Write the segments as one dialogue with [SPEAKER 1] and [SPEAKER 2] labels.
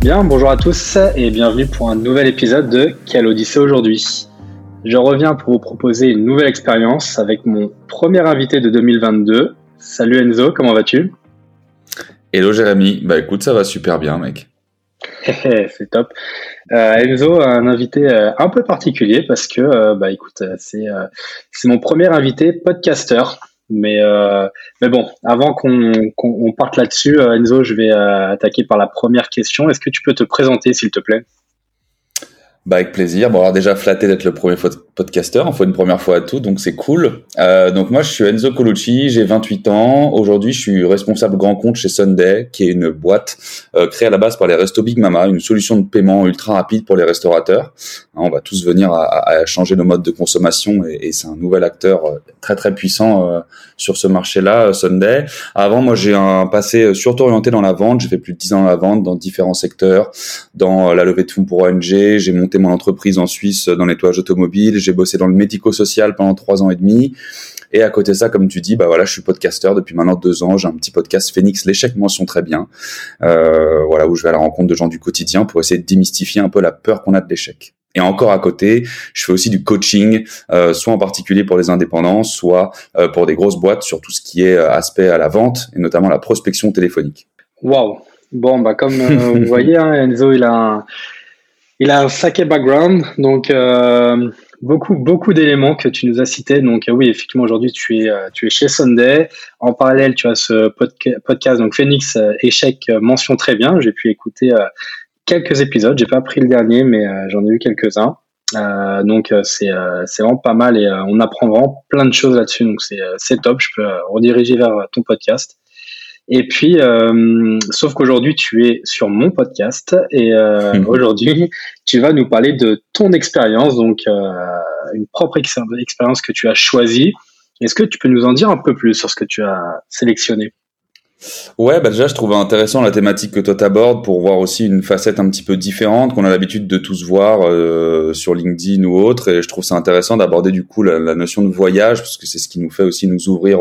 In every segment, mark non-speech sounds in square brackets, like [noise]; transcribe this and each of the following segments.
[SPEAKER 1] Bien, bonjour à tous et bienvenue pour un nouvel épisode de Quelle Odyssée aujourd'hui. Je reviens pour vous proposer une nouvelle expérience avec mon premier invité de 2022. Salut Enzo, comment vas-tu?
[SPEAKER 2] Hello Jérémy, bah écoute, ça va super bien mec.
[SPEAKER 1] c'est top. Euh, Enzo, un invité euh, un peu particulier parce que, euh, bah écoute, c'est c'est mon premier invité podcasteur. Mais, euh, mais bon, avant qu'on parte là-dessus, euh, Enzo, je vais euh, attaquer par la première question. Est-ce que tu peux te présenter, s'il te plaît?
[SPEAKER 2] Bah avec plaisir. Bon alors déjà flatté d'être le premier podcasteur, on fait une première fois à tout, donc c'est cool. Euh, donc moi je suis Enzo Colucci, j'ai 28 ans. Aujourd'hui je suis responsable grand compte chez Sunday, qui est une boîte euh, créée à la base par les Restos Big Mama, une solution de paiement ultra rapide pour les restaurateurs. Hein, on va tous venir à, changer nos modes de consommation et, c'est un nouvel acteur euh, très très puissant sur ce marché-là, Sunday. Avant moi j'ai un passé surtout orienté dans la vente, j'ai fait plus de 10 ans dans la vente dans différents secteurs, dans la levée de fonds pour ONG, j'ai monté mon entreprise en Suisse dans le nettoyage automobile. J'ai bossé dans le médico-social pendant trois ans et demi. Et à côté de ça, comme tu dis, bah voilà, je suis podcasteur depuis maintenant deux ans. J'ai un petit podcast Phoenix, l'échec mention très bien. Euh, voilà, où je vais à la rencontre de gens du quotidien pour essayer de démystifier un peu la peur qu'on a de l'échec. Et encore à côté, je fais aussi du coaching, euh, soit en particulier pour les indépendants, soit euh, pour des grosses boîtes sur tout ce qui est aspect à la vente et notamment la prospection téléphonique.
[SPEAKER 1] Waouh. Bon, bah comme vous [laughs] voyez, hein, Enzo, il a un il a un sacré background, donc euh, beaucoup beaucoup d'éléments que tu nous as cités. Donc euh, oui, effectivement, aujourd'hui tu es euh, tu es chez Sunday. En parallèle, tu as ce podcast donc Phoenix échec mention très bien. J'ai pu écouter quelques épisodes. J'ai pas pris le dernier, mais j'en ai eu quelques uns. donc c'est c'est vraiment pas mal et on apprend vraiment plein de choses là-dessus. Donc c'est c'est top. Je peux rediriger vers ton podcast. Et puis, euh, sauf qu'aujourd'hui, tu es sur mon podcast et euh, mhm. aujourd'hui, tu vas nous parler de ton expérience, donc euh, une propre expérience que tu as choisie. Est-ce que tu peux nous en dire un peu plus sur ce que tu as sélectionné?
[SPEAKER 2] Ouais, bah déjà, je trouve intéressant la thématique que toi t'abordes pour voir aussi une facette un petit peu différente qu'on a l'habitude de tous voir euh, sur LinkedIn ou autre. Et je trouve ça intéressant d'aborder du coup la, notion de voyage parce que c'est ce qui nous fait aussi nous ouvrir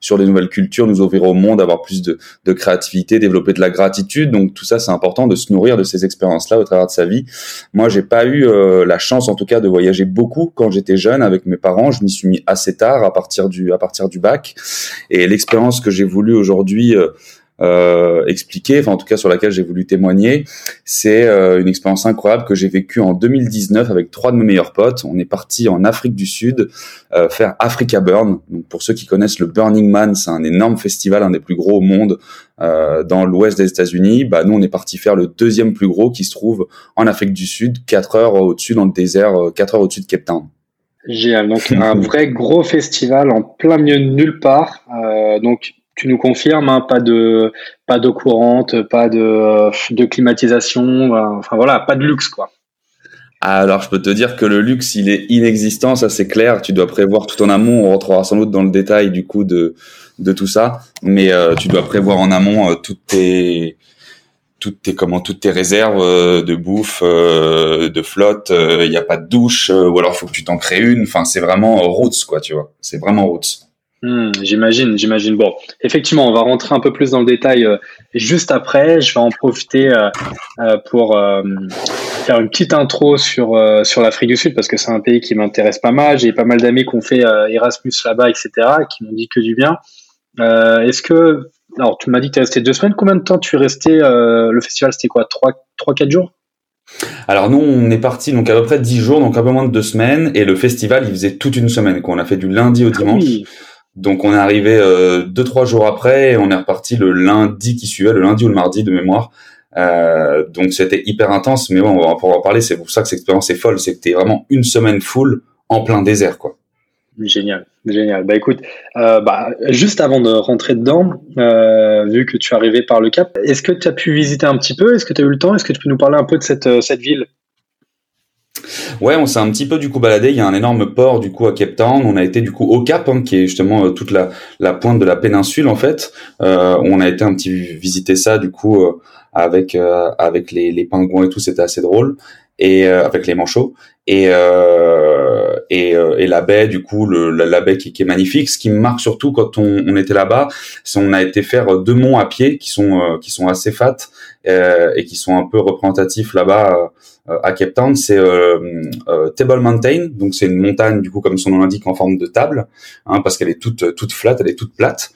[SPEAKER 2] sur les nouvelles cultures, nous ouvrir au monde, avoir plus de, de créativité, développer de la gratitude. Donc tout ça, c'est important de se nourrir de ces expériences-là au travers de sa vie. Moi, j'ai pas eu euh, la chance, en tout cas, de voyager beaucoup quand j'étais jeune avec mes parents. Je m'y suis mis assez tard, à partir du à partir du bac. Et l'expérience que j'ai voulu aujourd'hui euh, euh, expliquer, enfin en tout cas sur laquelle j'ai voulu témoigner, c'est euh, une expérience incroyable que j'ai vécue en 2019 avec trois de mes meilleurs potes. On est parti en Afrique du Sud faire Africa Burn. Donc pour ceux qui connaissent le Burning Man, c'est un énorme festival, un des plus gros au monde dans l'ouest des États-Unis. Bah nous on est parti faire le deuxième plus gros qui se trouve en Afrique du Sud, 4 heures au-dessus dans le désert, 4 heures au-dessus de Cape Town.
[SPEAKER 1] Génial. Donc un [laughs] vrai gros festival en plein milieu de nulle part. Donc tu nous confirmes, hein, pas de pas d'eau courante, pas de, de climatisation, euh, enfin voilà, pas de luxe quoi.
[SPEAKER 2] Alors, je peux te dire que le luxe, il est inexistant, ça c'est clair. Tu dois prévoir tout en amont. On rentrera sans doute dans le détail du coup de de tout ça, mais euh, tu dois prévoir en amont euh, toutes tes toutes tes comment toutes tes réserves de bouffe, de flotte. Il n'y a pas de douche, ou alors faut que tu t'en crées une. Enfin, c'est vraiment roots quoi, tu vois. C'est vraiment roots.
[SPEAKER 1] Hmm, j'imagine, j'imagine. Bon, effectivement, on va rentrer un peu plus dans le détail euh, juste après. Je vais en profiter euh, euh, pour faire une petite intro sur sur l'Afrique du Sud parce que c'est un pays qui m'intéresse pas mal. J'ai pas mal d'amis qui ont fait Erasmus là-bas, etc., qui m'ont dit que du bien. Est-ce que, alors, tu m'as dit que tu es resté deux semaines. Combien de temps tu es resté Le festival, c'était quoi? Trois, trois, quatre jours?
[SPEAKER 2] Alors nous, on est parti donc à peu près dix jours, donc un peu moins de deux semaines, et le festival, il faisait toute une semaine. Quoi. On a fait du lundi au ah dimanche. Donc on est arrivé euh, deux trois jours après et on est reparti le lundi qui suivait, le lundi ou le mardi de mémoire. Euh, donc c'était hyper intense, mais bon, on va pouvoir en parler. C'est pour ça que cette expérience est folle, c'est que t'es vraiment une semaine full en plein désert, quoi.
[SPEAKER 1] Génial, génial. Bah écoute, euh, bah, juste avant de rentrer dedans, vu que tu es arrivé par le Cap, est-ce que tu as pu visiter un petit peu? Est-ce que tu as eu le temps? Est-ce que tu peux nous parler un peu de cette, cette ville?
[SPEAKER 2] Ouais, on s'est un petit peu du coup baladé. Il y a un énorme port du coup à Cape Town. On a été du coup au Cap, hein, qui est justement euh, toute la, la pointe de la péninsule en fait. Euh, on a été un petit visiter ça du coup euh, avec euh, avec les, les pingouins et tout. C'était assez drôle et avec les manchots et et, et la baie du coup le, la, baie qui, qui, est magnifique. Ce qui me marque surtout quand on, on était là-bas, c'est on a été faire deux monts à pied qui sont qui sont assez fat et qui sont un peu représentatifs là-bas euh, à Cape Town, c'est euh, euh, Table Mountain, donc c'est une montagne du coup comme son nom l'indique en forme de table, hein, parce qu'elle est toute toute flat, elle est toute plate.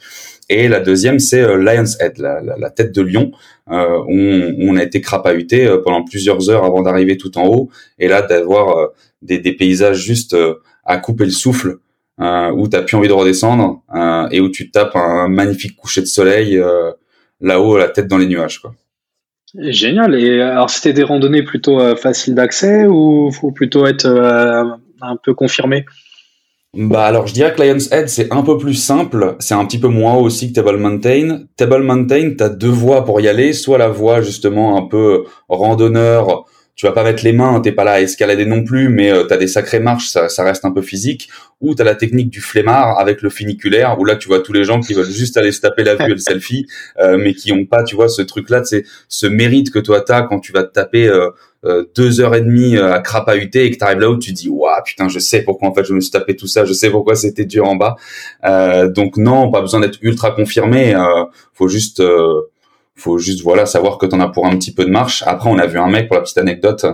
[SPEAKER 2] Et la deuxième, c'est Lion's Head, la, la, la, tête de lion, euh, où on, on, a été crapahuté pendant plusieurs heures avant d'arriver tout en haut. Et là, d'avoir des, des, paysages juste à couper le souffle, euh, où t'as plus envie de redescendre, et où tu tapes un magnifique coucher de soleil là-haut, la tête dans les nuages. Quoi.
[SPEAKER 1] Génial. Et alors, c'était des randonnées plutôt euh, faciles d'accès ou faut plutôt être euh, un peu confirmé?
[SPEAKER 2] Bah alors je dirais que Lion's Head c'est un peu plus simple, c'est un petit peu moins haut aussi que Table Mountain. Table Mountain, t'as deux voies pour y aller, soit la voie justement un peu randonneur, tu vas pas mettre les mains, t'es pas là à escalader non plus, mais euh, tu as des sacrées marches, ça, reste un peu physique. Ou tu as la technique du flemmard avec le funiculaire, où là tu vois tous les gens qui veulent juste aller se taper la vue et le selfie, [laughs] euh, mais qui ont pas, tu vois, ce truc-là, c'est ce mérite que toi t'as quand tu vas te taper euh, euh deux heures et demie à crapahuter et que t'arrives là où tu dis waouh putain je sais pourquoi en fait je me suis tapé tout ça, je sais pourquoi c'était dur en bas. donc non, pas besoin d'être ultra confirmé, faut juste faut juste voilà savoir que t'en as pour un petit peu de marche. Après, on a vu un mec pour la petite anecdote,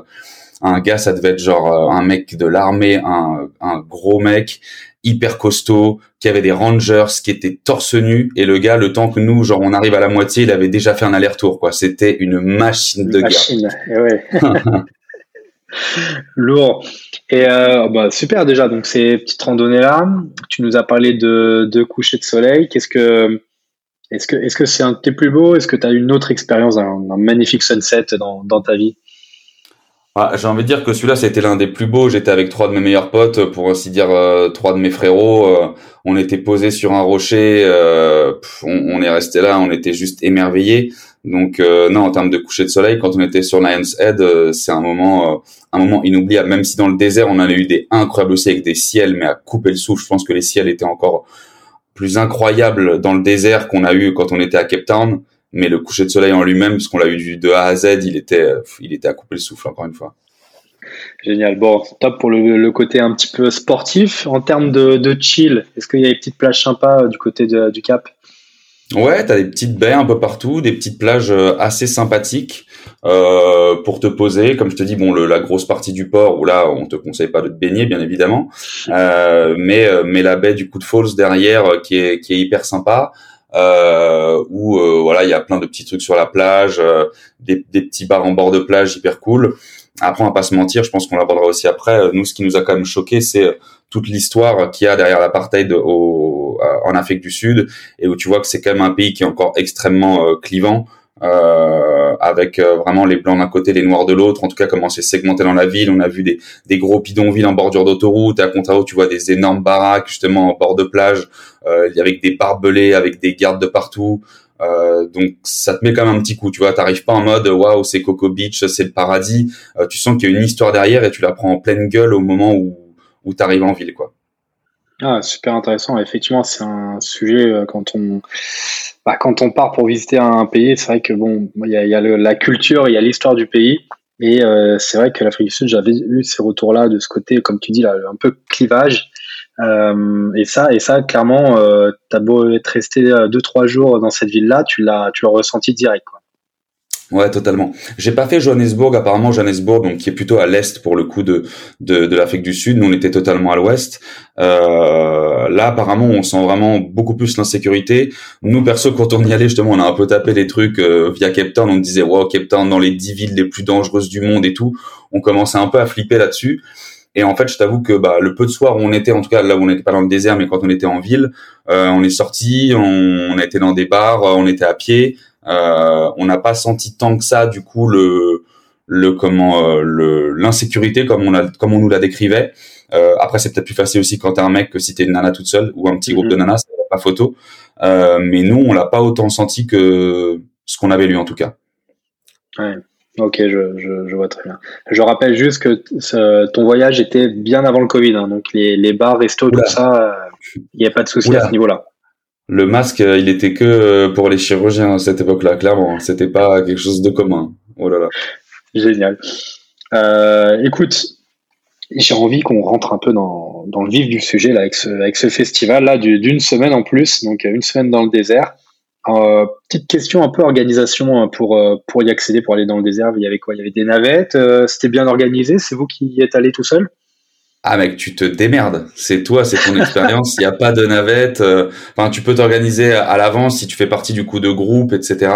[SPEAKER 2] un gars, ça devait être genre euh, un mec de l'armée, un, gros mec hyper costaud, qui avait des rangers, qui était torse nu, et le gars, le temps que nous, genre, on arrive à la moitié, il avait déjà fait un aller-retour, quoi. C'était une machine de
[SPEAKER 1] machine. Eh ouais. [laughs] Lourd. Et euh, bah, super déjà. Donc ces petites randonnées là, tu nous as parlé de, de coucher de soleil. Qu'est-ce que est-ce que c'est un de tes plus beaux? Est-ce que tu as une autre expérience, un, magnifique sunset dans, dans ta vie?
[SPEAKER 2] Ah, J'ai envie de dire que celui-là, c'était l'un des plus beaux. J'étais avec trois de mes meilleurs potes, pour ainsi dire euh, trois de mes frérots. Euh, on était posés sur un rocher. Euh, on, est resté là, on était juste émerveillés. Donc non, en termes de coucher de soleil, quand on était sur Lion's Head, c'est un moment, un moment inoubliable. Même si dans le désert, on en a eu des incroyables aussi avec des ciels, mais à couper le souffle. Je pense que les ciels étaient encore plus incroyable dans le désert qu'on a eu quand on était à Cape Town. Mais le coucher de soleil en lui-même, parce qu'on l'a eu de A à Z, il était, il était à couper le souffle, encore une fois.
[SPEAKER 1] Génial. Bon, top pour le, côté un petit peu sportif. En termes de, de chill, est-ce qu'il y a des petites plages sympas euh, du côté du Cap?
[SPEAKER 2] Ouais, t'as des petites baies un peu partout, des petites plages euh, assez sympathiques euh, pour te poser. Comme je te dis, bon, le, la grosse partie du port où là, on te conseille pas de te baigner, bien évidemment, euh, mais euh, mais la baie du coup de Falls derrière euh, qui est qui est hyper sympa. Euh, où voilà, il y a plein de petits trucs sur la plage, des, des petits bars en bord de plage hyper cool. Après, on va pas se mentir, je pense qu'on l'abordera aussi après. Nous, ce qui nous a quand même choqué, c'est toute l'histoire qu'il y a derrière l'apartheid au, en Afrique du Sud, et où tu vois que c'est quand même un pays qui est encore extrêmement clivant. Euh, avec euh, vraiment les blancs d'un côté, les noirs de l'autre. En tout cas, comment c'est segmenté dans la ville. On a vu des, des gros bidonvilles en bordure d'autoroute. À contrario, tu vois des énormes baraques justement en bord de plage, euh, avec des barbelés, avec des gardes de partout. Euh, donc ça te met quand même un petit coup, tu vois, t'arrives pas en mode waouh c'est Coco Beach, c'est le paradis. Euh, tu sens qu'il y a une histoire derrière et tu la prends en pleine gueule au moment où où t'arrives en ville, quoi.
[SPEAKER 1] Ah, super intéressant. Effectivement, c'est un sujet euh, quand on bah, quand on part pour visiter un pays, c'est vrai que bon, il y a, la culture, il y a l'histoire du pays, et euh, c'est vrai que l'Afrique du Sud, j'avais eu ces retours-là de ce côté, comme tu dis là, un peu clivage. Euh, et ça, et ça, clairement, t'as beau être resté deux trois jours dans cette ville-là, tu l'as, tu l'as ressenti direct.
[SPEAKER 2] Ouais, totalement. J'ai pas fait Johannesburg. Apparemment, Johannesburg, donc qui est plutôt à l'est pour le coup de de, de l'Afrique du Sud. Nous, on était totalement à l'ouest. Euh, là, apparemment, on sent vraiment beaucoup plus l'insécurité. Nous, perso, quand on y allait, justement, on a un peu tapé des trucs euh, via Cape Town. On disait, wow, Cape Town dans les dix villes les plus dangereuses du monde et tout. On commençait un peu à flipper là-dessus. Et en fait, je t'avoue que bah, le peu de soir où on était, en tout cas là où on n'était pas dans le désert, mais quand on était en ville, euh, on est sorti, on, on était dans des bars, on était à pied. Euh, on n'a pas senti tant que ça, du coup, le, le comment, euh, le l'insécurité comme on a, comme on nous la décrivait. Euh, après, c'est peut-être plus facile aussi quand t'es un mec que si t'es une nana toute seule ou un petit groupe de mhm. nanas, c'est pas photo. mais nous, on l'a pas autant senti que ce qu'on avait lu en tout cas.
[SPEAKER 1] Ouais. Ok, je, je, je, vois très bien. Je rappelle juste que ton voyage était bien avant le Covid, hein, donc les, les bars, restos, tout ça, il n'y a pas de souci à ce niveau-là.
[SPEAKER 2] Le masque, il était que pour les chirurgiens à cette époque-là, clairement. C'était pas quelque chose de commun. Oh là là.
[SPEAKER 1] Génial. Euh, écoute, j'ai envie qu'on rentre un peu dans, le vif du sujet là, avec, ce, avec ce festival là d'une semaine en plus, donc une semaine dans le désert. Euh, petite question un peu organisation pour euh, y accéder, pour aller dans le désert. Il y avait quoi? Il y avait des navettes. Euh, C'était bien organisé? C'est vous qui y êtes allé tout seul?
[SPEAKER 2] Ah mec, tu te démerdes. C'est toi, c'est ton expérience. Il n'y a pas de navette. Euh, enfin, tu peux t'organiser à l'avance si tu fais partie du coup de groupe, etc.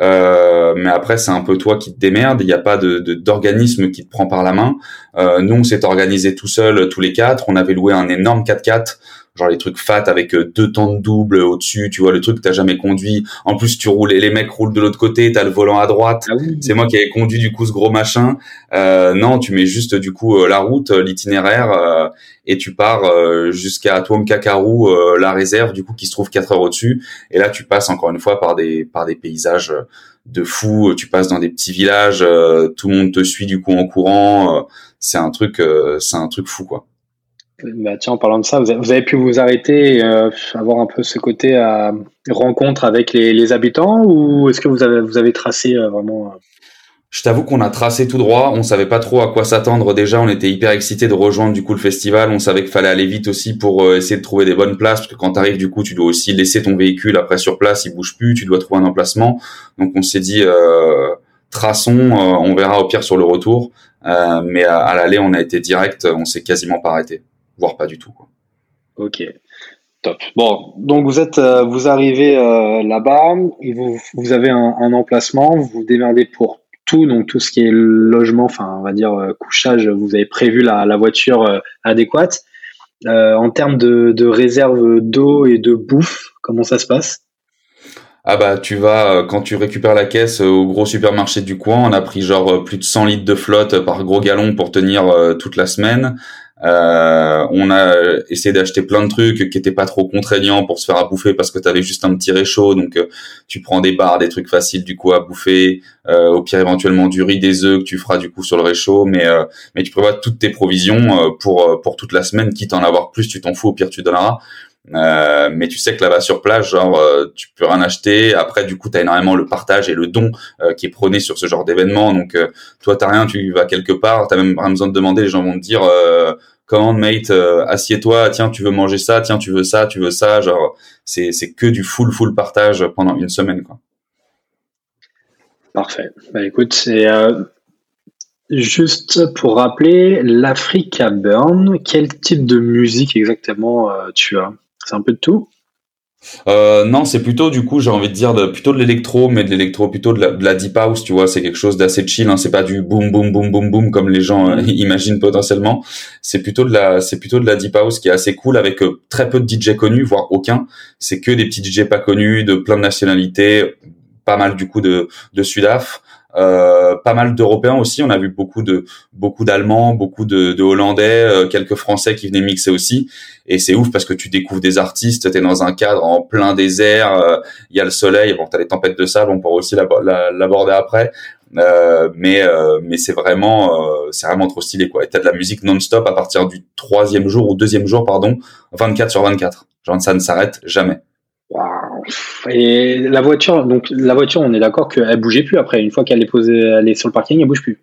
[SPEAKER 2] Euh, mais après, c'est un peu toi qui te démerdes. Il n'y a pas de d'organisme qui te prend par la main. Euh, nous, on s'est organisé tout seul, tous les quatre. On avait loué un énorme 4x4 genre les trucs fat avec euh, deux temps de double au-dessus, tu vois le truc que t'as jamais conduit. En plus tu roules et les mecs roulent de l'autre côté, t'as le volant à droite. Ah c'est moi qui avais conduit du coup ce gros machin. Euh, non, tu mets juste du coup euh, la route, l'itinéraire et tu pars jusqu'à Tuamkakaru, la réserve du coup qui se trouve quatre heures au-dessus. Et là tu passes encore une fois par des par des paysages de fou. Tu passes dans des petits villages, tout le monde te suit du coup en courant. c'est un truc, c'est un truc fou quoi.
[SPEAKER 1] Bah tiens, en parlant de ça, vous avez, pu vous arrêter euh, avoir un peu ce côté à rencontre avec les, habitants ou est-ce que vous avez, vous avez tracé euh, vraiment euh?
[SPEAKER 2] Je t'avoue qu'on a tracé tout droit, on savait pas trop à quoi s'attendre. Déjà, on était hyper excités de rejoindre du coup le festival, on savait qu'il fallait aller vite aussi pour essayer de trouver des bonnes places, parce que quand tu arrives du coup tu dois aussi laisser ton véhicule après sur place, il bouge plus, tu dois trouver un emplacement, donc on s'est dit traçons, on verra au pire sur le retour, mais à, à l'aller on a été direct, on s'est quasiment pas arrêté voire pas du tout. Quoi.
[SPEAKER 1] Ok, top. Bon, donc vous êtes, euh, vous arrivez euh, là-bas, vous, vous avez un, un, emplacement, vous vous démerdez pour tout, donc tout ce qui est logement, enfin on va dire euh, couchage, vous avez prévu la, la voiture adéquate. en termes de, de réserve d'eau et de bouffe, comment ça se passe?
[SPEAKER 2] Ah bah tu vas quand tu récupères la caisse au gros supermarché du coin, on a pris genre plus de 100 litres de flotte par gros galon pour tenir toute la semaine. Euh, on a essayé d'acheter plein de trucs qui étaient pas trop contraignants pour se faire à bouffer parce que tu avais juste un petit réchaud. Donc euh, tu prends des barres, des trucs faciles du coup à bouffer. Euh, au pire éventuellement du riz, des œufs que tu feras du coup sur le réchaud. Mais mais tu prévois toutes tes provisions pour pour toute la semaine. Quitte à en avoir plus, tu t'en fous. Au pire tu donneras. Euh, mais tu sais que là-bas sur place, genre, tu peux rien acheter. Après, du coup, tu as énormément le partage et le don qui est prôné sur ce genre d'événement. Donc, toi, t'as rien, tu vas quelque part, t'as même pas besoin de demander. Les gens vont te dire, comment mate, euh, assieds-toi, tiens, tu veux manger ça, tiens, tu veux ça, tu veux ça, genre, c'est, c'est que du full, full partage pendant une semaine, quoi.
[SPEAKER 1] Parfait. Bah, écoute, c'est euh, juste pour rappeler, l'Africa Burn, quel type de musique exactement euh, tu as? C'est un peu de tout
[SPEAKER 2] euh, non, c'est plutôt du coup, j'ai envie de dire de, plutôt de l'électro, mais de l'électro plutôt de la, de la, deep house, tu vois. C'est quelque chose d'assez chill. Hein, c'est pas du boom boom boom boom boom comme les gens euh, [laughs] imaginent potentiellement. C'est plutôt de la, c'est plutôt de la deep house qui est assez cool avec euh, très peu de DJ connus, voire aucun. C'est que des petits DJ pas connus, de plein de nationalités, pas mal du coup de de Sudaf. Euh, pas mal d'Européens aussi. On a vu beaucoup de beaucoup d'Allemands, beaucoup de, de Hollandais, euh, quelques Français qui venaient mixer aussi. Et c'est ouf parce que tu découvres des artistes. T'es dans un cadre en plein désert. Euh, il y a le soleil. Bon, t'as les tempêtes de sable. On pourra aussi l'aborder après. mais mais c'est vraiment c'est vraiment trop stylé quoi. T'as de la musique non-stop à partir du troisième jour ou deuxième jour pardon, 24 sur 24. Genre ça ne s'arrête jamais.
[SPEAKER 1] Et la voiture, donc la voiture, on est d'accord qu'elle bougeait plus après. Une fois qu'elle est posée, elle est sur le parking, elle bouge plus.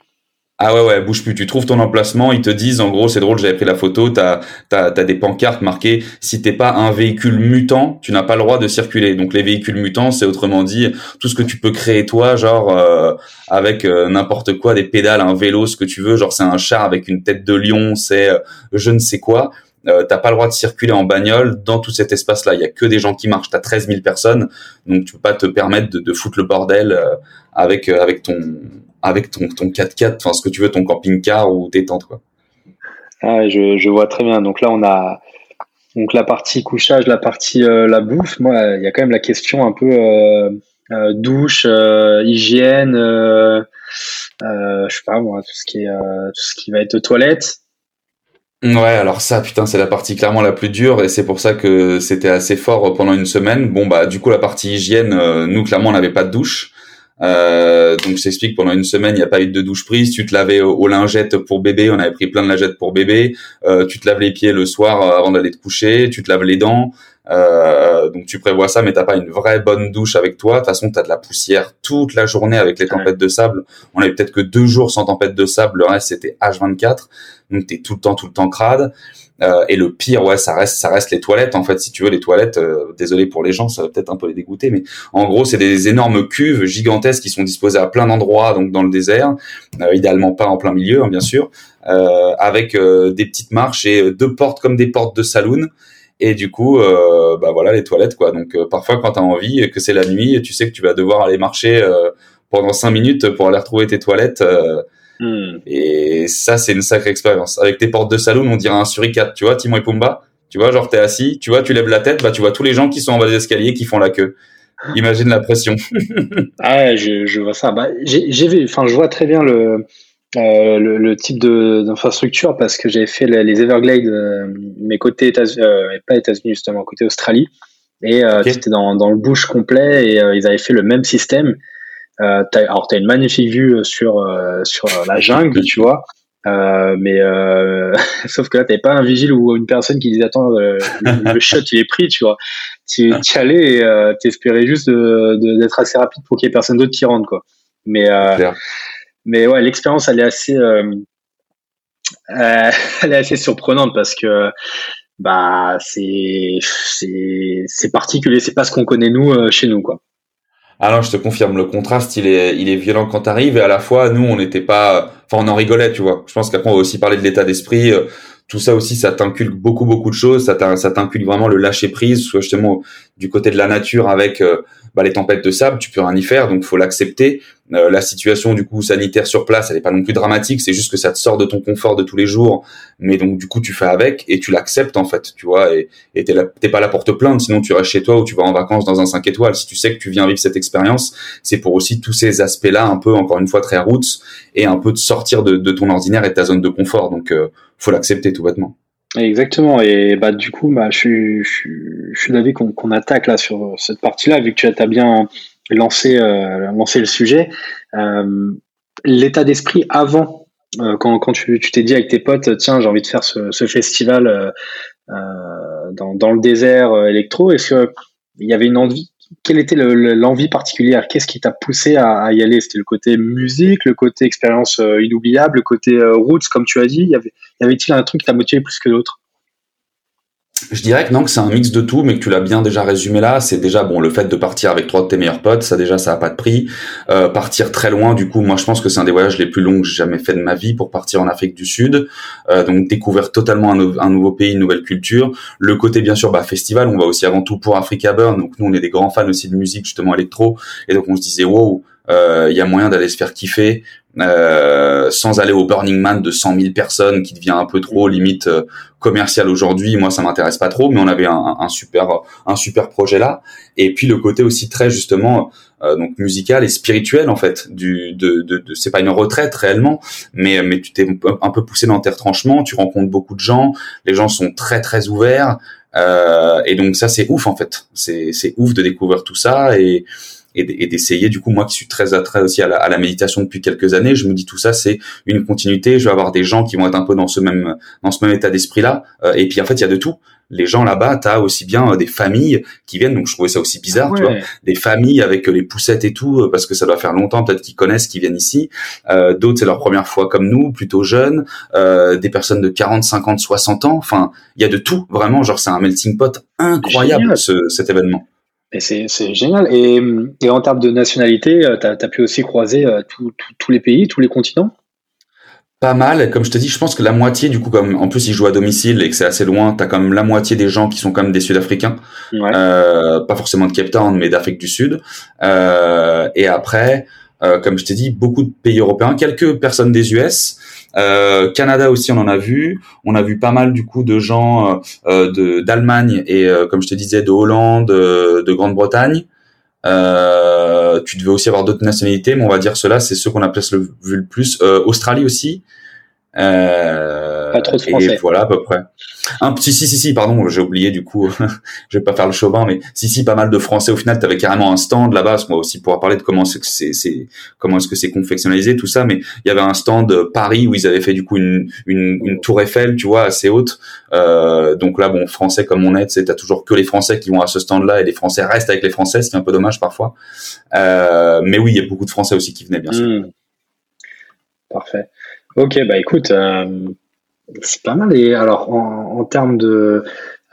[SPEAKER 2] Ah ouais, ouais, bouge plus. Tu trouves ton emplacement, ils te disent, en gros, c'est drôle, j'avais pris la photo, t'as, t'as des pancartes marquées, si t'es pas un véhicule mutant, tu n'as pas le droit de circuler. Donc les véhicules mutants, c'est autrement dit, tout ce que tu peux créer toi, genre, euh, avec euh, n'importe quoi, des pédales, un vélo, ce que tu veux, genre c'est un char avec une tête de lion, c'est euh, je ne sais quoi. Euh, t'as pas le droit de circuler en bagnole dans tout cet espace-là. Il y a que des gens qui marchent. T'as 13 000 personnes, donc tu peux pas te permettre de, de foutre le bordel euh, avec euh, avec ton avec ton ton 4x4, enfin ce que tu veux, ton camping-car ou tes tentes quoi.
[SPEAKER 1] Ah, je, je vois très bien. Donc là, on a donc la partie couchage, la partie la bouffe. Moi, il y a quand même la question un peu douche, hygiène. je sais pas moi, tout ce qui est tout ce qui va être toilette.
[SPEAKER 2] Ouais, alors ça, putain, c'est la partie clairement la plus dure et c'est pour ça que c'était assez fort pendant une semaine. Bon, bah, du coup, la partie hygiène, euh, nous, clairement, on n'avait pas de douche. Euh, donc je t'explique, pendant une semaine, il n'y a pas eu de douche prise. Tu te lavais aux, lingettes pour bébé. On avait pris plein de lingettes pour bébé. Euh, tu te laves les pieds le soir avant d'aller te coucher. Tu te laves les dents. Euh, donc tu prévois ça, mais t'as pas une vraie bonne douche avec toi. De toute façon, t'as de la poussière toute la journée avec les tempêtes de sable. On avait peut-être que deux jours sans tempête de sable. Le reste c'était H24. Donc t'es tout le temps, tout le temps crade. Euh, et le pire, ouais, ça reste, ça reste les toilettes. En fait, si tu veux, les toilettes. Euh, désolé pour les gens, ça va peut-être un peu les dégoûter, mais en gros, c'est des énormes cuves gigantesques qui sont disposées à plein d'endroits, donc dans le désert, euh, idéalement pas en plein milieu, hein, bien sûr, avec des petites marches et deux portes comme des portes de saloon. Et du coup, bah voilà, les toilettes, quoi. Donc parfois, quand t'as envie et que c'est la nuit, tu sais que tu vas devoir aller marcher pendant cinq minutes pour aller retrouver tes toilettes. Hmm. Et ça, c'est une sacrée expérience. Avec tes portes de salon, on dirait un suricate, tu vois, Timon et Pumba. Tu vois, genre t'es assis, tu vois, tu lèves la tête, bah tu vois tous les gens qui sont en bas des escaliers qui font la queue. Imagine la pression. [laughs]
[SPEAKER 1] ah ouais, je, je vois ça. Bah, j'ai vu, enfin, je vois très bien le, euh, le, le, type d'infrastructure parce que j'avais fait les, Everglades, euh, mais côté États-Unis, euh, pas États-Unis justement, côté Australie. Et euh, c'était dans, dans le bush complet et ils avaient fait le même système. Euh, as, alors, tu as une magnifique vue euh, sur, euh, sur la jungle, tu vois. Euh, mais euh, [laughs] sauf que là, t'avais pas un vigile ou une personne qui disait attends, le, shot il est pris, tu vois. Tu, tu allais et euh, t'espérais juste d'être assez rapide pour qu'il y ait personne d'autre qui rentre, quoi. Mais mais ouais, l'expérience elle est assez [laughs] elle est assez surprenante parce que bah c'est c'est c'est particulier, c'est pas ce qu'on connaît nous chez nous, quoi.
[SPEAKER 2] Alors je te confirme, le contraste il est il est violent quand t'arrives et à la fois nous on n'était pas, enfin on en rigolait tu vois. Je pense qu'après on va aussi parler de l'état d'esprit. Euh, tout ça aussi ça t'inculque beaucoup beaucoup de choses. Ça t'inculque vraiment le lâcher prise, soit justement du côté de la nature avec euh, bah, les tempêtes de sable, tu peux rien y faire, donc faut l'accepter. Euh, la situation du coup sanitaire sur place, elle est pas non plus dramatique, c'est juste que ça te sort de ton confort de tous les jours, mais donc du coup tu fais avec et tu l'acceptes en fait, tu vois, et t'es pas là pour te plaindre, sinon tu restes chez toi ou tu vas en vacances dans un 5 étoiles. Si tu sais que tu viens vivre cette expérience, c'est pour aussi tous ces aspects-là, un peu encore une fois très roots et un peu de sortir de, de ton ordinaire et de ta zone de confort. Donc euh, faut l'accepter tout bêtement.
[SPEAKER 1] Exactement. Et bah du coup, bah je suis je, je suis d'avis qu'on attaque là sur cette partie-là, vu que tu as bien lancé euh, lancé le sujet. Euh, L'état d'esprit avant, euh, quand quand tu t'es dit avec tes potes, tiens, j'ai envie de faire ce, ce festival euh, euh, dans dans le désert électro. Est-ce que il y avait une envie quelle était l'envie particulière? Qu'est-ce qui t'a poussé à, y aller? C'était le côté musique, le côté expérience euh, inoubliable, le côté euh, roots, comme tu as dit? Y avait-il un truc qui t'a motivé plus que l'autre
[SPEAKER 2] je dirais que non, que c'est un mix de tout, mais que tu l'as bien déjà résumé là. C'est déjà bon le fait de partir avec trois de tes meilleurs potes, ça déjà ça a pas de prix. Euh, partir très loin, du coup, moi je pense que c'est un des voyages les plus longs que j'ai jamais fait de ma vie pour partir en Afrique du Sud. Euh, donc découvrir totalement un, nouveau pays, une nouvelle culture. Le côté bien sûr bah festival, on va aussi avant tout pour Africa Burn. Donc nous on est des grands fans aussi de musique justement électro, et donc on se disait wow il y a moyen d'aller se faire kiffer euh, sans aller au Burning Man de 100 000 personnes qui devient un peu trop limite euh, commercial aujourd'hui. Moi, ça m'intéresse pas trop, mais on avait un, un, super un super projet là. Et puis le côté aussi très justement euh, donc musical et spirituel en fait. Du de, de, de c'est pas une retraite réellement, mais mais tu t'es un peu poussé dans tes retranchements. Tu rencontres beaucoup de gens. Les gens sont très très ouverts. Euh, et donc ça c'est ouf en fait. C'est c'est ouf de découvrir tout ça et et d'essayer du coup moi qui suis très attrait aussi à la, méditation depuis quelques années je me dis tout ça c'est une continuité je vais avoir des gens qui vont être un peu dans ce même dans ce même état d'esprit là euh, et puis en fait il y a de tout les gens là-bas, tu as aussi bien euh, des familles qui viennent, donc je trouvais ça aussi bizarre, tu vois, des familles avec euh, les poussettes et tout, parce que ça doit faire longtemps peut-être qu'ils connaissent, qu'ils viennent ici. Euh, D'autres, c'est leur première fois comme nous, plutôt jeunes, euh, des personnes de 40, 50, 60 ans. Enfin, il y a de tout, vraiment. Genre, c'est un melting pot incroyable, ce, cet événement.
[SPEAKER 1] Et c'est, génial. Et, et, en termes de nationalité, euh, tu as, pu aussi croiser euh, tous les pays, tous les continents?
[SPEAKER 2] Pas mal. Comme je te dis, je pense que la moitié, du coup, comme en plus ils jouent à domicile et que c'est assez loin, t'as quand même la moitié des gens qui sont quand même des Sud-Africains, euh, pas forcément de Cape Town, mais d'Afrique du Sud. Euh, et après, euh, comme je t'ai dit, beaucoup de pays européens, quelques personnes des US. Euh, Canada aussi, on en a vu. On a vu pas mal du coup de gens euh, de d'Allemagne et comme je te disais de Hollande, de Grande-Bretagne. tu devais aussi avoir d'autres nationalités, mais on va dire cela, c'est ceux qu'on a le, vu le plus. Australie aussi.
[SPEAKER 1] Euh, pas trop de français.
[SPEAKER 2] Et voilà à peu près. Un petit si si si pardon j'ai oublié du coup [laughs] je vais pas faire le chauvin mais si si pas mal de français au final t'avais carrément un stand là-bas moi aussi pour parler de comment c'est c'est comment est-ce que c'est confectionnalisé tout ça mais il y avait un stand Paris où ils avaient fait du coup une une, une tour Eiffel tu vois assez haute euh, donc là bon français comme on est tu t'as toujours que les français qui vont à ce stand là et les français restent avec les français ce qui est un peu dommage parfois euh, mais oui il y a beaucoup de français aussi qui venaient bien sûr hmm.
[SPEAKER 1] parfait ok bah écoute euh c'est pas mal. Et alors, en, termes de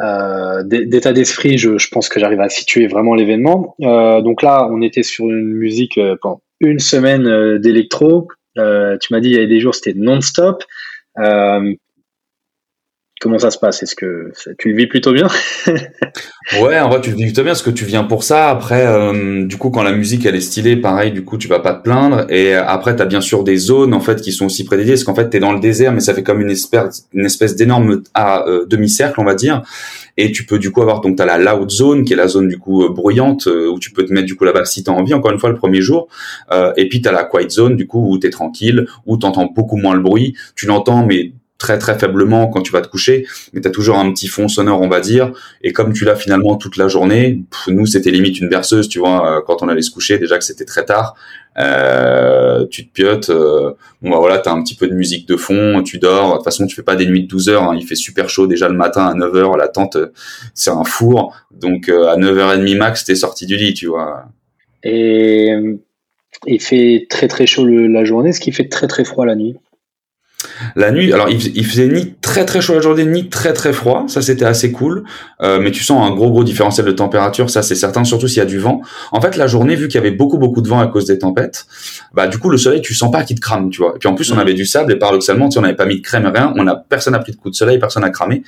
[SPEAKER 1] euh, d'état d'esprit, je, pense que j'arrive à situer vraiment l'événement. Euh, donc là, on était sur une musique euh, pendant une semaine d'électro. Tu m'as dit il y avait des jours c'était non-stop. Comment ça se passe? Est-ce que tu le vis plutôt bien? [laughs]
[SPEAKER 2] Ouais, en vrai, tu le vis plutôt bien parce que tu viens pour ça. Après, euh, du coup, quand la musique elle est stylée, pareil, du coup, tu vas pas te plaindre. Et après, tu as bien sûr des zones en fait qui sont aussi prédédiées, parce qu'en fait, tu es dans le désert, mais ça fait comme une espèce, une espèce d'énorme euh, demi-cercle, on va dire. Et tu peux du coup avoir donc t'as la loud zone qui est la zone du coup euh, bruyante où tu peux te mettre du coup là-bas si t'as envie encore une fois le premier jour. et puis t'as la quiet zone du coup où t'es tranquille, où t'entends beaucoup moins le bruit. Tu l'entends mais très très faiblement quand tu vas te coucher, mais tu as toujours un petit fond sonore, on va dire. Et comme tu l'as finalement toute la journée, nous c'était limite une berceuse, tu vois, euh, quand on allait se coucher, déjà que c'était très tard. Euh, tu te piotes, euh, bon bah voilà, t'as un petit peu de musique de fond, tu dors. De toute façon, tu fais pas des nuits de 12 heures, hein. il fait super chaud déjà le matin à 9 heures, la tente c'est un four, donc à 9h30 max, t'es sorti du lit, tu vois.
[SPEAKER 1] Et il fait très très chaud la journée, ce qui fait très très froid la nuit.
[SPEAKER 2] La nuit, alors il, faisait ni très très chaud la journée, ni très très froid. Ça c'était assez cool. Euh, mais tu sens un gros gros différentiel de température, ça c'est certain, surtout s'il y a du vent. En fait, la journée, vu qu'il y avait beaucoup beaucoup de vent à cause des tempêtes, bah du coup le soleil, tu sens pas qu'il te crame, tu vois. Et puis en plus, on avait du sable et paradoxalement, tu on n'avait pas mis de crème rien. On a personne n'a pris de coup de soleil, personne n'a cramé.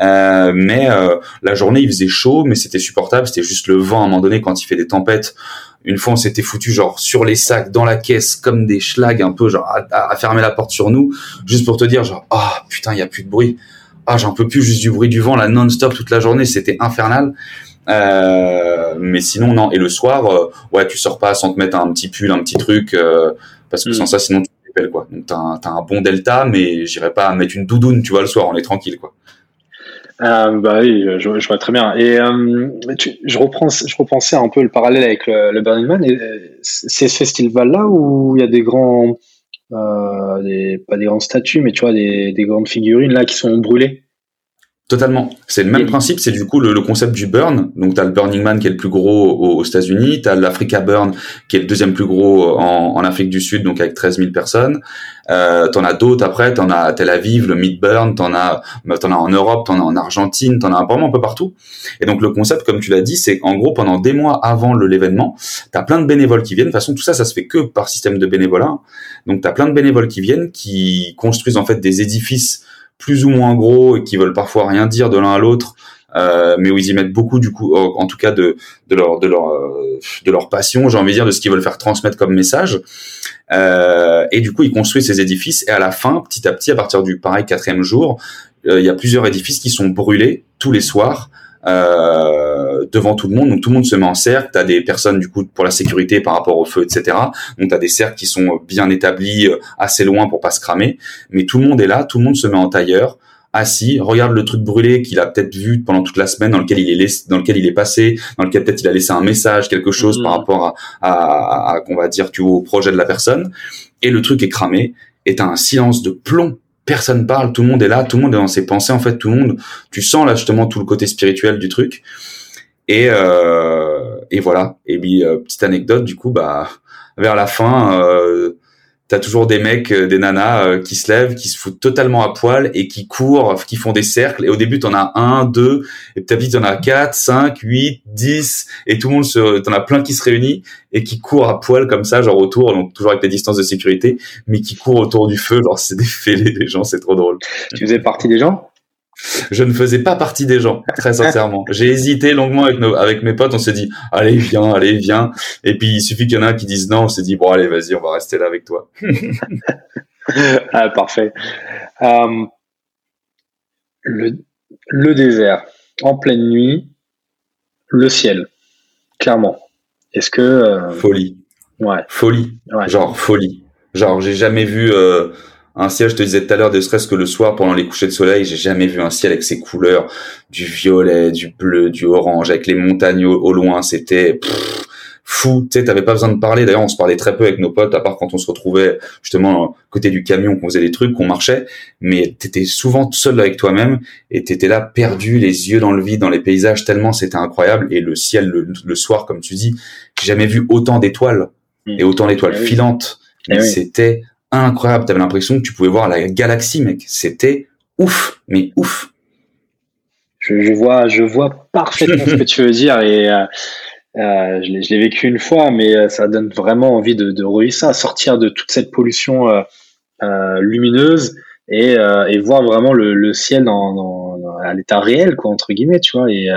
[SPEAKER 2] Euh, mais euh, la journée, il faisait chaud, mais c'était supportable. C'était juste le vent à un moment donné quand il fait des tempêtes. Une fois, on s'était foutu genre sur les sacs, dans la caisse, comme des schlags, un peu genre à, fermer la porte sur nous, juste pour te dire genre ah putain, il y a plus de bruit. Ah, j'en peux plus juste du bruit du vent là non-stop toute la journée, c'était infernal. Euh, mais sinon non. Et le soir, euh, ouais, tu sors pas sans te mettre un petit pull, un petit truc, euh, parce que sans mm. ça, sinon tu te quoi. Donc t'as un, as un bon delta, mais j'irai pas mettre une doudoune, tu vois, le soir, on est tranquille quoi.
[SPEAKER 1] Euh, bah oui, je, je, vois très bien. Et euh, tu, je reprends, je repensais un peu le parallèle avec le, le Burning Man. C'est ce festival-là où il y a des grands, euh, des, pas des grandes statues, mais tu vois des, des grandes figurines là qui sont brûlées.
[SPEAKER 2] Totalement. C'est le même principe, c'est du coup le, le, concept du burn. Donc tu as le Burning Man qui est le plus gros aux, États-Unis, tu as l'Africa Burn qui est le deuxième plus gros en, en, Afrique du Sud, donc avec 13 000 personnes. Euh, t'en as d'autres après, t'en as à Tel Aviv, le Midburn, t'en as, bah, t'en as en Europe, t'en as en Argentine, t'en as vraiment un peu partout. Et donc le concept, comme tu l'as dit, c'est en gros pendant des mois avant l'événement, t'as plein de bénévoles qui viennent. De toute façon, tout ça, ça se fait que par système de bénévolat. Donc t'as plein de bénévoles qui viennent, qui construisent en fait des édifices plus ou moins gros et qui veulent parfois rien dire de l'un à l'autre, euh, mais où ils y mettent beaucoup du coup, en tout cas de, de leur de leur euh, de leur passion, j'ai envie de dire, de ce qu'ils veulent faire transmettre comme message. Euh, et du coup, ils construisent ces édifices et à la fin, petit à petit, à partir du pareil quatrième jour, euh, il y a plusieurs édifices qui sont brûlés tous les soirs euh, devant tout le monde. Donc tout le monde se met en cercle. T'as des personnes du coup pour la sécurité par rapport au feu, etc. Donc t'as des cercles qui sont bien établis, euh, assez loin pour pas se cramer. Mais tout le monde est là, tout le monde se met en tailleur assis, regarde le truc brûlé qu'il a peut-être vu pendant toute la semaine, dans lequel il est dans lequel il est passé, dans lequel peut-être il a laissé un message, quelque chose par mhm. rapport à, à, à, qu'on va dire, tu vois, au projet de la personne. Et le truc est cramé. Et t'as un silence de plomb personne parle, tout le monde est là, tout le monde est dans ses pensées, en fait, tout le monde, tu sens là justement tout le côté spirituel du truc. Et, euh, et voilà. Et puis, euh, petite anecdote, du coup, bah, vers la fin, euh, t'as toujours des mecs, euh, des nanas qui se lèvent, qui se foutent totalement à poil et qui courent, qui font des cercles. Et au début, t'en as un, deux, et petit à t'en as quatre, cinq, huit, dix, et tout le monde se, t'en as plein qui se réunissent et qui courent à poil comme ça, genre autour, donc toujours avec des distances de sécurité, mais qui courent autour du feu. Genre, c'est des fêlés des gens, c'est trop drôle.
[SPEAKER 1] Tu faisais partie des gens?
[SPEAKER 2] Je ne faisais pas partie des gens, très sincèrement. J'ai hésité longuement avec, nos, avec mes potes. On s'est dit, allez, viens, allez, viens. Et puis, il suffit qu'il y en a qui disent non. On s'est dit, bon, allez, vas-y, on va rester là avec toi. [laughs]
[SPEAKER 1] ah, parfait. Euh, le, le désert, en pleine nuit, le ciel, clairement. Est-ce que...
[SPEAKER 2] Folie.
[SPEAKER 1] Ouais.
[SPEAKER 2] Folie. Genre, folie. Genre, j'ai jamais vu... Euh, un ciel, je te disais tout à l'heure, de stress que le soir, pendant les couchers de soleil, j'ai jamais vu un ciel avec ses couleurs, du violet, du bleu, du orange, avec les montagnes au, loin. C'était fou. Tu sais, t'avais pas besoin de parler. D'ailleurs, on se parlait très peu avec nos potes, à part quand on se retrouvait justement côté du camion, qu'on faisait des trucs, qu'on marchait. Mais t'étais souvent seul avec toi-même et t'étais là perdu, les yeux dans le vide, dans les paysages, tellement c'était incroyable. Et le ciel, le, soir, comme tu dis, j'ai jamais vu autant d'étoiles mmh. et autant d'étoiles eh filantes. Eh c'était incroyable. T'avais l'impression que tu pouvais voir la galaxie, mec. C'était ouf, mais ouf.
[SPEAKER 1] Je, vois, je vois parfaitement ce que tu veux dire et euh, euh, je l'ai vécu une fois, mais euh, ça donne vraiment envie de, de ça, sortir de toute cette pollution lumineuse et, voir vraiment le, ciel dans, à l'état réel, quoi, entre guillemets, tu vois. Et,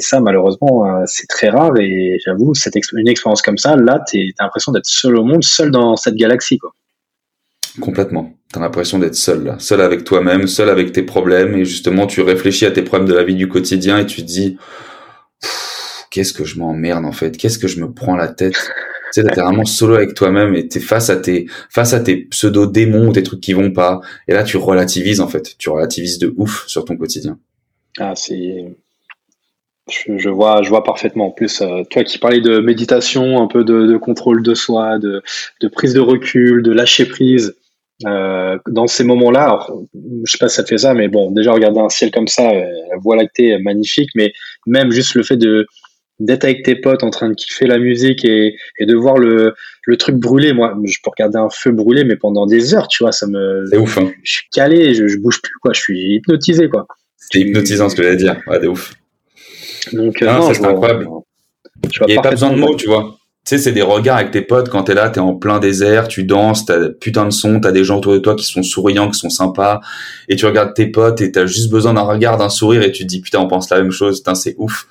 [SPEAKER 1] ça, malheureusement, c'est très rare. Et j'avoue, une expérience comme ça, là, tu as l'impression d'être seul au monde, seul dans cette galaxie, quoi.
[SPEAKER 2] Complètement. T'as l'impression d'être seul, là. seul avec toi-même, seul avec tes problèmes, et justement, tu réfléchis à tes problèmes de la vie du quotidien et tu te dis, qu'est-ce que je m'emmerde en fait, qu'est-ce que je me prends la tête? tu sais, t'es vraiment solo avec toi-même et t'es face à tes face à tes pseudo démons tes trucs qui vont pas. Et là, tu relativises en fait, tu relativises de ouf sur ton quotidien.
[SPEAKER 1] Ah, c'est je, vois, je vois parfaitement. En plus, euh, toi qui parlais de méditation, un peu de, contrôle de soi, de, prise de recul, de lâcher prise, euh, dans ces moments-là, je sais pas si ça fait ça, mais bon, déjà regarder un ciel comme ça, euh, la voie lactée magnifique, mais même juste le fait de d'être avec tes potes en train de kiffer la musique et, et de voir le, le truc brûler. Moi, je peux regarder un feu brûler, mais pendant des heures, tu vois, ça me.
[SPEAKER 2] C'est ouf. Hein.
[SPEAKER 1] Je, suis calé, je, je bouge plus, quoi. Je suis hypnotisé, quoi.
[SPEAKER 2] C'est hypnotisant ce que j'allais dire. Ouais, c'est ouf. Donc, euh, non, c'est incroyable. Il n'y a pas besoin de mots, tu vois sais, c'est des regards avec tes potes quand t'es là, t'es en plein désert, tu danses, t'as putain de son, t'as des gens autour de toi qui sont souriants, qui sont sympas, et tu regardes tes potes et t'as juste besoin d'un regard, d'un sourire, et tu te dis putain, on pense la même chose, putain, c'est ouf.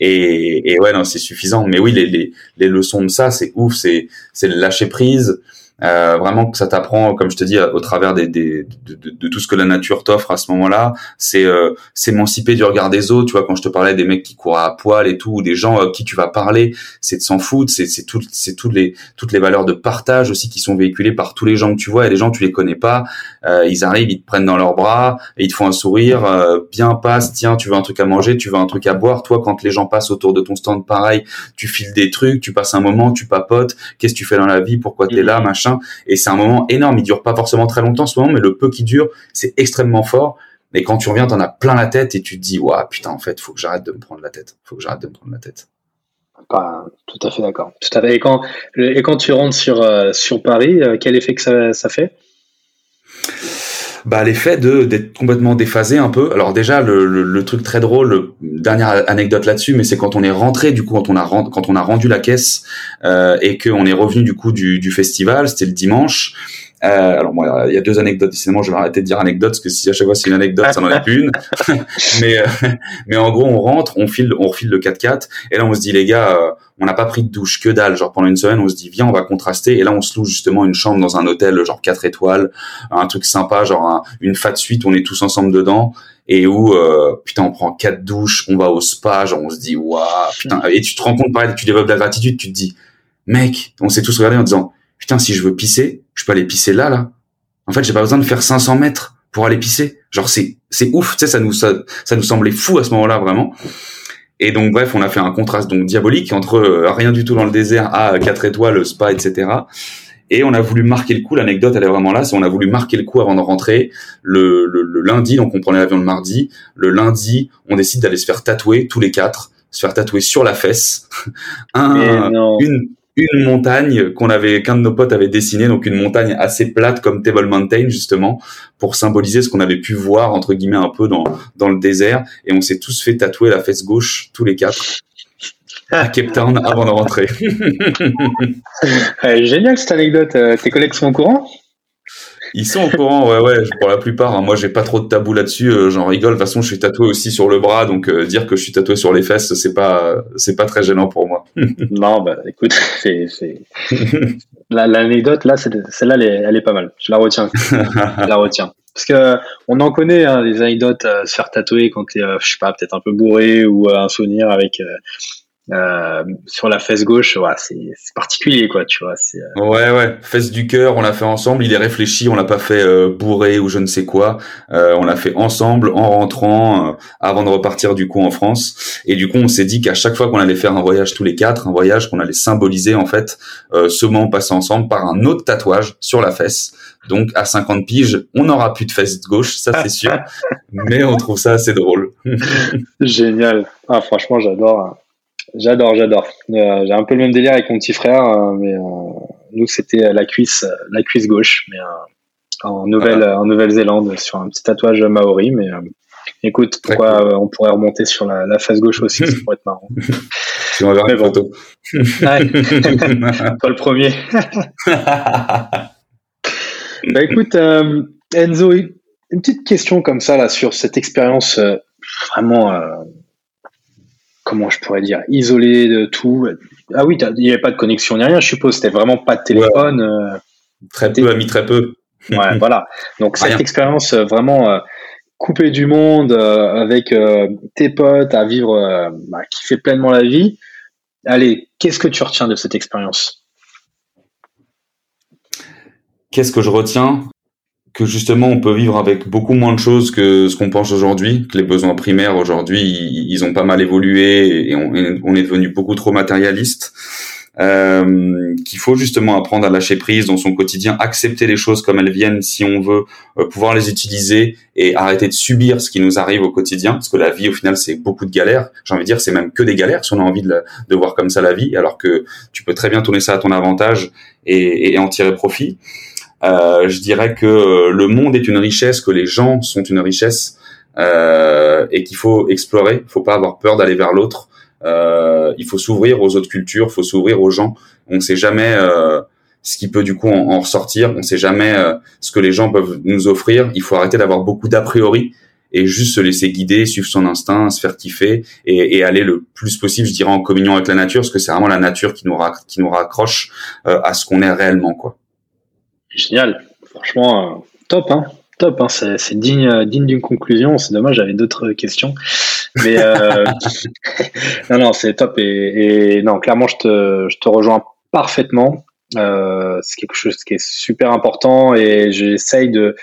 [SPEAKER 2] Et, et ouais, non, c'est suffisant. Mais oui, les, les, les leçons de ça, c'est ouf, c'est c'est lâcher prise, euh, vraiment que ça t'apprend, comme je te dis, au travers des, des de, de, de, tout ce que la nature t'offre à ce moment-là, c'est euh, s'émanciper du regard des autres. Tu vois, quand je te parlais des mecs qui courent à poil et tout, ou des gens à qui tu vas parler, c'est de s'en foutre. C'est c'est tout, c'est toutes les toutes les valeurs de partage aussi qui sont véhiculées par tous les gens que tu vois. Et les gens tu les connais pas, euh, ils arrivent, ils te prennent dans leurs bras et ils te font un sourire. Euh, bien passe, tiens, tu veux un truc à manger, tu veux un truc à boire. Toi, quand les gens passent autour de ton stand, pareil, tu files des trucs, tu passes un moment, tu papotes. Qu'est-ce que tu fais dans la vie? Pourquoi t'es là, machin et c'est un moment énorme. Il dure pas forcément très longtemps ce moment, mais le peu qui dure, c'est extrêmement fort. Mais quand tu reviens, t'en as plein la tête et tu te dis, waouh, putain, en fait, faut que j'arrête de me prendre la tête. Faut que j'arrête de me prendre la tête.
[SPEAKER 1] Pas, tout à fait d'accord. Tout à fait. Et quand, et quand tu rentres sur, euh, sur Paris, euh, quel effet que ça fait?
[SPEAKER 2] Bah l'effet de d'être complètement déphasé un peu. Alors déjà le, le, truc très drôle, dernière anecdote là-dessus, mais c'est quand on est rentré du coup quand on a quand on a rendu la caisse euh, et qu'on est revenu du coup du, du festival, c'était le dimanche. Euh, alors moi, il y a deux anecdotes. Décidément, je vais arrêter de dire anecdote parce que si à chaque fois c'est une anecdote, ça n'en est plus une. [laughs] [laughs] mais euh, mais en gros, on rentre, on file, on refile le 4x4 et là on se dit les gars, euh, on n'a pas pris de douche, que dalle. Genre pendant une semaine, on se dit viens, on va contraster et là on se loue justement une chambre dans un hôtel genre 4 étoiles, un truc sympa, genre une fat suite, on est tous ensemble dedans et où euh, putain on prend quatre douches, on va au spa, genre on se dit waouh putain et tu te rends compte pareil, tu développes de la gratitude, tu te dis mec, on s'est tous regardé en disant putain, si je veux pisser, je peux aller pisser là, là. En fait, j'ai pas besoin de faire 500 mètres pour aller pisser. Genre, c'est, c'est ouf, tu sais, ça nous, ça, nous semblait fou à ce moment-là, vraiment. Et donc, bref, on a fait un contraste donc diabolique entre euh, rien du tout dans le désert à 4 étoiles, spa, etc. Et on a voulu marquer le coup. L'anecdote, elle est vraiment là. C'est on a voulu marquer le coup avant de rentrer le, le, lundi. Donc, on prenait l'avion le mardi. Le lundi, on décide d'aller se faire tatouer tous les quatre, se faire tatouer sur la fesse, [laughs] un, une, une montagne qu'on avait, qu'un de nos potes avait dessiné, donc une montagne assez plate comme Table Mountain justement, pour symboliser ce qu'on avait pu voir entre guillemets un peu dans dans le désert. Et on s'est tous fait tatouer la fesse gauche tous les quatre à Cape Town avant de rentrer. [laughs]
[SPEAKER 1] génial cette anecdote. Euh, tes collègues sont au courant?
[SPEAKER 2] Ils sont au courant, ouais, ouais, pour la plupart. Hein. Moi, j'ai pas trop de tabou là-dessus. Euh, j'en rigole. De toute façon, je suis tatoué aussi sur le bras, donc euh, dire que je suis tatoué sur les fesses, c'est pas, c'est pas très gênant pour moi. [laughs]
[SPEAKER 1] non, bah, écoute, c'est, l'anecdote là, celle-là, elle est, elle est pas mal. Je la retiens. je la retiens. Parce que on en connaît hein, des anecdotes à se faire tatouer quand t'es, euh, je sais pas, peut-être un peu bourré ou un souvenir avec euh, sur la fesse gauche, ouais, c'est particulier, quoi, tu vois.
[SPEAKER 2] Euh... Ouais, ouais, fesse du cœur, on l'a fait ensemble. Il est réfléchi, on l'a pas fait euh, bourré ou je ne sais quoi. Euh, on l'a fait ensemble en rentrant euh, avant de repartir du coup en France. Et du coup, on s'est dit qu'à chaque fois qu'on allait faire un voyage tous les quatre, un voyage qu'on allait symboliser en fait ce moment passé ensemble par un autre tatouage sur la fesse. Donc à 50 piges, on n'aura plus de fesse gauche, ça c'est sûr. [laughs] mais on trouve ça assez drôle. [laughs]
[SPEAKER 1] Génial. Ah, franchement, j'adore. J'adore, j'adore. Euh, j'ai un peu le même délire avec mon petit frère, euh, mais euh, nous c'était la cuisse, la cuisse gauche, mais en Nouvelle, en Nouvelle-Zélande sur un petit tatouage maori. Mais écoute, pourquoi on pourrait remonter sur la, la face gauche aussi, ça pourrait être marrant. [laughs]
[SPEAKER 2] tu m'enverras une photo. [laughs]
[SPEAKER 1] Pas le premier. [laughs] bah écoute, Enzo, une petite question comme ça là sur cette expérience vraiment comment je pourrais dire, isolé de tout. Ah oui, il n'y avait pas de connexion ni rien, je suppose. C'était vraiment pas de téléphone. Euh,
[SPEAKER 2] très peu, ami, très peu.
[SPEAKER 1] Ouais, [laughs] voilà. Donc cette expérience euh, vraiment euh, coupée du monde avec tes potes à vivre, bah, qui fait pleinement la vie. Allez, qu'est-ce que tu retiens de cette expérience?
[SPEAKER 2] Qu'est-ce que je retiens? Que justement on peut vivre avec beaucoup moins de choses que ce qu'on pense aujourd'hui, que les besoins primaires aujourd'hui ils, ont pas mal évolué et on, est devenu beaucoup trop matérialiste. Euh, qu'il faut justement apprendre à lâcher prise dans son quotidien, accepter les choses comme elles viennent si on veut, euh, pouvoir les utiliser et arrêter de subir ce qui nous arrive au quotidien, parce que la vie au final c'est beaucoup de galères. J'ai envie de dire c'est même que des galères si on a envie de, voir comme ça la vie, alors que tu peux très bien tourner ça à ton avantage et en tirer profit. Euh, je dirais que euh, le monde est une richesse, que les gens sont une richesse euh, et qu'il faut explorer. Il faut pas avoir peur d'aller vers l'autre. Euh, il faut s'ouvrir aux autres cultures, il faut s'ouvrir aux gens. On ne sait jamais euh, ce qui peut du coup en, ressortir. On ne sait jamais ce que les gens peuvent nous offrir. Il faut arrêter d'avoir beaucoup d'a priori et juste se laisser guider, suivre son instinct, se faire kiffer et, et, aller le plus possible, je dirais, en communion avec la nature, parce que c'est vraiment la nature qui nous, qui nous raccroche à ce qu'on est réellement, quoi.
[SPEAKER 1] Génial. Franchement, euh, top, hein. Top, hein. c'est digne, euh, digne d'une conclusion. C'est dommage, j'avais d'autres questions. Mais euh, [laughs] non, non, c'est top. Et, non, clairement, je te, je te rejoins parfaitement. c'est quelque chose qui est super important et j'essaye de,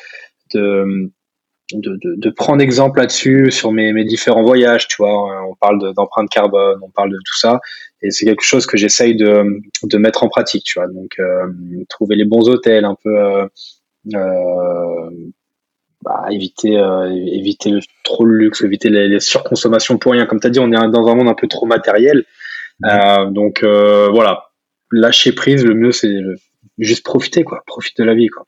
[SPEAKER 1] de, de, de, prendre exemple là-dessus sur mes, mes différents voyages. Tu vois, on parle d'empreinte carbone, on parle de tout ça et c'est quelque chose que j'essaye de, de mettre en pratique, tu vois. Donc, euh, trouver les bons hôtels, un peu euh, euh, bah, éviter euh, éviter le, trop le luxe, éviter les, les surconsommations pour rien. Comme tu as dit, on est dans un monde un peu trop matériel. Euh, donc voilà, lâcher prise, le mieux c'est juste profiter quoi, profiter de la vie quoi.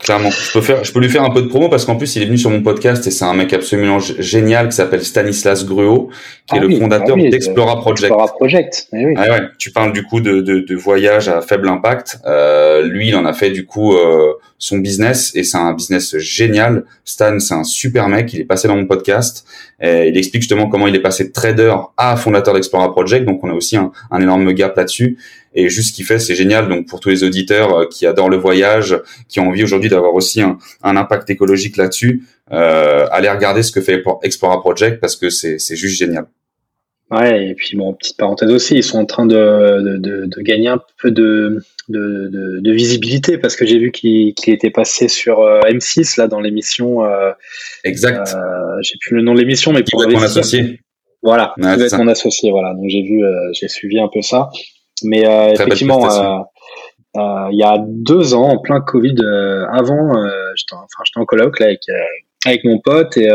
[SPEAKER 2] Clairement, je peux faire, je peux lui faire un peu de promo parce qu'en plus il est venu sur mon podcast et c'est un mec absolument génial qui s'appelle Stanislas Gruot, qui est ah le fondateur ah d'Explora Project.
[SPEAKER 1] Explora Project, eh oui.
[SPEAKER 2] ah ouais, tu parles du coup de, de, de voyage à faible impact. Euh, lui, il en a fait du coup euh, son business et c'est un business génial. Stan, c'est un super mec. Il est passé dans mon podcast. Et il explique justement comment il est passé de trader à fondateur d'Explora Project. Donc on a aussi un, un énorme gap là-dessus. Et juste ce qu'il fait, c'est génial. Donc pour tous les auditeurs euh, qui adorent le voyage, qui ont envie aujourd'hui d'avoir aussi un, un, impact écologique là-dessus, euh, allez regarder ce que fait Explora Project parce que c'est juste génial.
[SPEAKER 1] Ouais, et puis bon, petite parenthèse aussi, ils sont en train de, de, de, gagner un peu de, de, de visibilité parce que j'ai vu qu'il était passé sur euh, M6 là dans l'émission. Euh,
[SPEAKER 2] exact.
[SPEAKER 1] Euh, j'ai plus le nom de l'émission, mais
[SPEAKER 2] pour être mon associé.
[SPEAKER 1] Voilà, ouais, être mon associé. Voilà, donc j'ai vu, j'ai suivi un peu ça. Mais euh, effectivement, euh, euh, il y a deux ans, en plein Covid, avant, j'étais enfin, j'étais en colloque là, avec, avec mon pote et,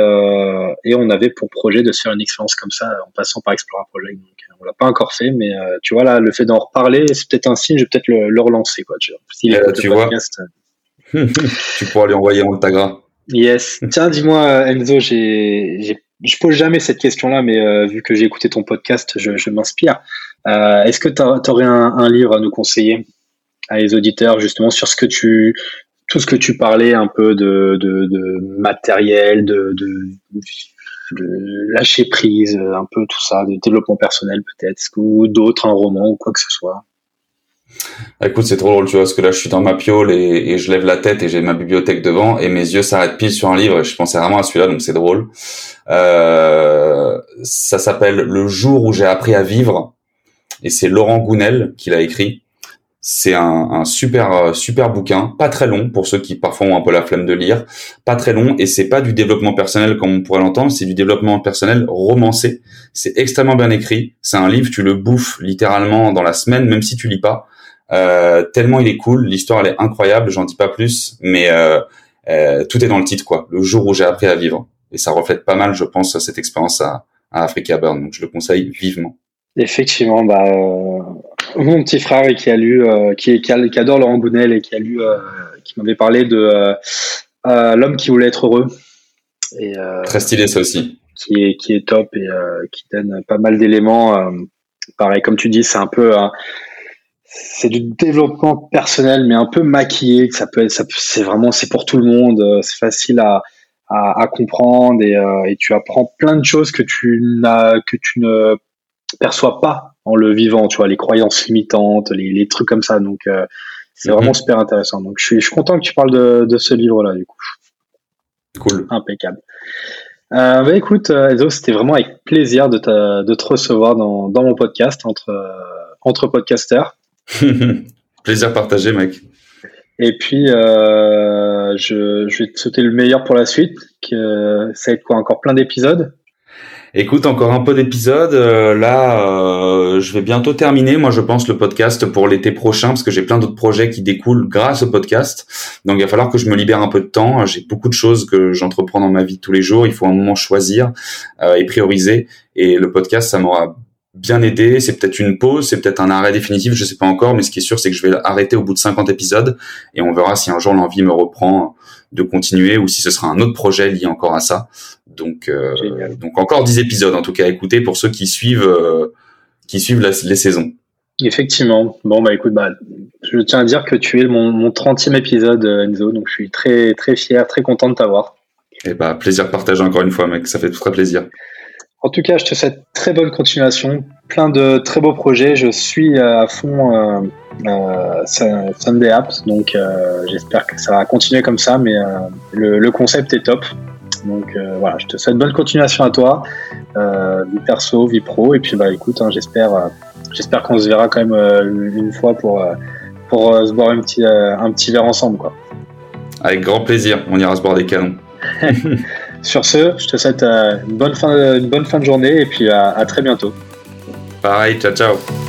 [SPEAKER 1] et on avait pour projet de se faire une expérience comme ça en passant par Explora Project. Donc, on l'a pas encore fait, mais tu vois là, le fait d'en reparler, c'est peut-être un signe. Je vais peut-être le, relancer, quoi. Tu
[SPEAKER 2] vois, tu vois. [laughs] tu pourras lui envoyer un tagra.
[SPEAKER 1] Yes. Tiens, dis-moi, Enzo, j'ai, je pose jamais cette question-là, mais vu que j'ai écouté ton podcast, je, je m'inspire. Euh, est-ce que tu aurais un, livre à nous conseiller à les auditeurs justement sur ce que tu tout ce que tu parlais un peu de, matériel, de, lâcher prise, un peu tout ça, de développement personnel peut-être, ou d'autres, un roman ou quoi que ce soit?
[SPEAKER 2] Écoute, c'est trop drôle, tu vois, parce que là, je suis dans ma piole et, je lève la tête et j'ai ma bibliothèque devant et mes yeux s'arrêtent pile sur un livre et je pensais vraiment à celui-là, donc c'est drôle. Euh, ça s'appelle Le jour où j'ai appris à vivre et c'est Laurent Gounel qui l'a écrit. C'est un, un, super euh, super bouquin, pas très long pour ceux qui parfois ont un peu la flemme de lire, pas très long et c'est pas du développement personnel comme on pourrait l'entendre, c'est du développement personnel romancé. C'est extrêmement bien écrit. C'est un livre tu le bouffes littéralement dans la semaine, même si tu lis pas. Euh, tellement il est cool, l'histoire elle est incroyable, j'en dis pas plus, mais euh, euh, tout est dans le titre quoi. Le jour où j'ai appris à vivre et ça reflète pas mal, je pense, cette expérience à, à Africa Burn. Donc je le conseille vivement.
[SPEAKER 1] Effectivement, bah euh, mon petit frère qui a lu, euh, qui, qui, adore Laurent Gounel et qui a lu, qui m'avait parlé de l'homme qui voulait être heureux.
[SPEAKER 2] Et, Très stylé ça aussi.
[SPEAKER 1] Qui est qui est top et qui donne pas mal d'éléments. pareil, comme tu dis, c'est un peu c'est du développement personnel, mais un peu maquillé. Ça peut, ça, c'est vraiment, c'est pour tout le monde. Euh, c'est facile à, à, à comprendre et, euh, et, tu apprends plein de choses que tu n'as, que tu ne perçois pas en le vivant. Tu vois, les croyances limitantes, les, les trucs comme ça. Donc, euh, c'est vraiment mhm. super intéressant. Donc, je suis, je suis content que tu parles de, de ce livre-là, du coup.
[SPEAKER 2] Cool.
[SPEAKER 1] Impeccable. Euh, bah écoute, Ezo, c'était vraiment avec plaisir de, te, de te recevoir dans, dans mon podcast entre, entre podcasters. [laughs]
[SPEAKER 2] Plaisir partagé, mec.
[SPEAKER 1] Et puis, euh, je, je, vais te souhaiter le meilleur pour la suite. Que ça va être quoi Encore plein d'épisodes
[SPEAKER 2] Écoute, encore un peu d'épisodes. Euh, là, euh, je vais bientôt terminer, moi, je pense, le podcast pour l'été prochain, parce que j'ai plein d'autres projets qui découlent grâce au podcast. Donc, il va falloir que je me libère un peu de temps. J'ai beaucoup de choses que j'entreprends dans ma vie tous les jours. Il faut un moment choisir euh, et prioriser. Et le podcast, ça m'aura bien aidé. C'est peut-être une pause, c'est peut-être un arrêt définitif, je sais pas encore, mais ce qui est sûr, c'est que je vais arrêter au bout de 50 épisodes et on verra si un jour l'envie me reprend de continuer ou si ce sera un autre projet lié encore à ça. Donc, euh, donc encore 10 épisodes en tout cas à écouter pour ceux qui suivent, euh, qui suivent les saisons.
[SPEAKER 1] Effectivement. Bon bah écoute, bah, je tiens à dire que tu es mon, mon 30e épisode Enzo, donc je suis très très fier, très content de t'avoir.
[SPEAKER 2] Et bah plaisir partagé encore une fois, mec. Ça fait très plaisir.
[SPEAKER 1] En tout cas, je te souhaite très bonne continuation, plein de très beaux projets. Je suis à fond euh, euh, Sunday Apps, donc euh, j'espère que ça va continuer comme ça, mais euh, le, le, concept est top. Donc euh, voilà, je te souhaite bonne continuation à toi, vie perso, vie pro, et puis bah écoute, hein, j'espère, j'espère qu'on se verra quand même une fois pour pour se boire un petit un petit verre ensemble, quoi.
[SPEAKER 2] Avec grand plaisir, on ira se boire des canons. [laughs]
[SPEAKER 1] Sur ce, je te souhaite euh, une bonne fin, une bonne fin de journée et puis à, à très bientôt.
[SPEAKER 2] Pareil, ciao ciao.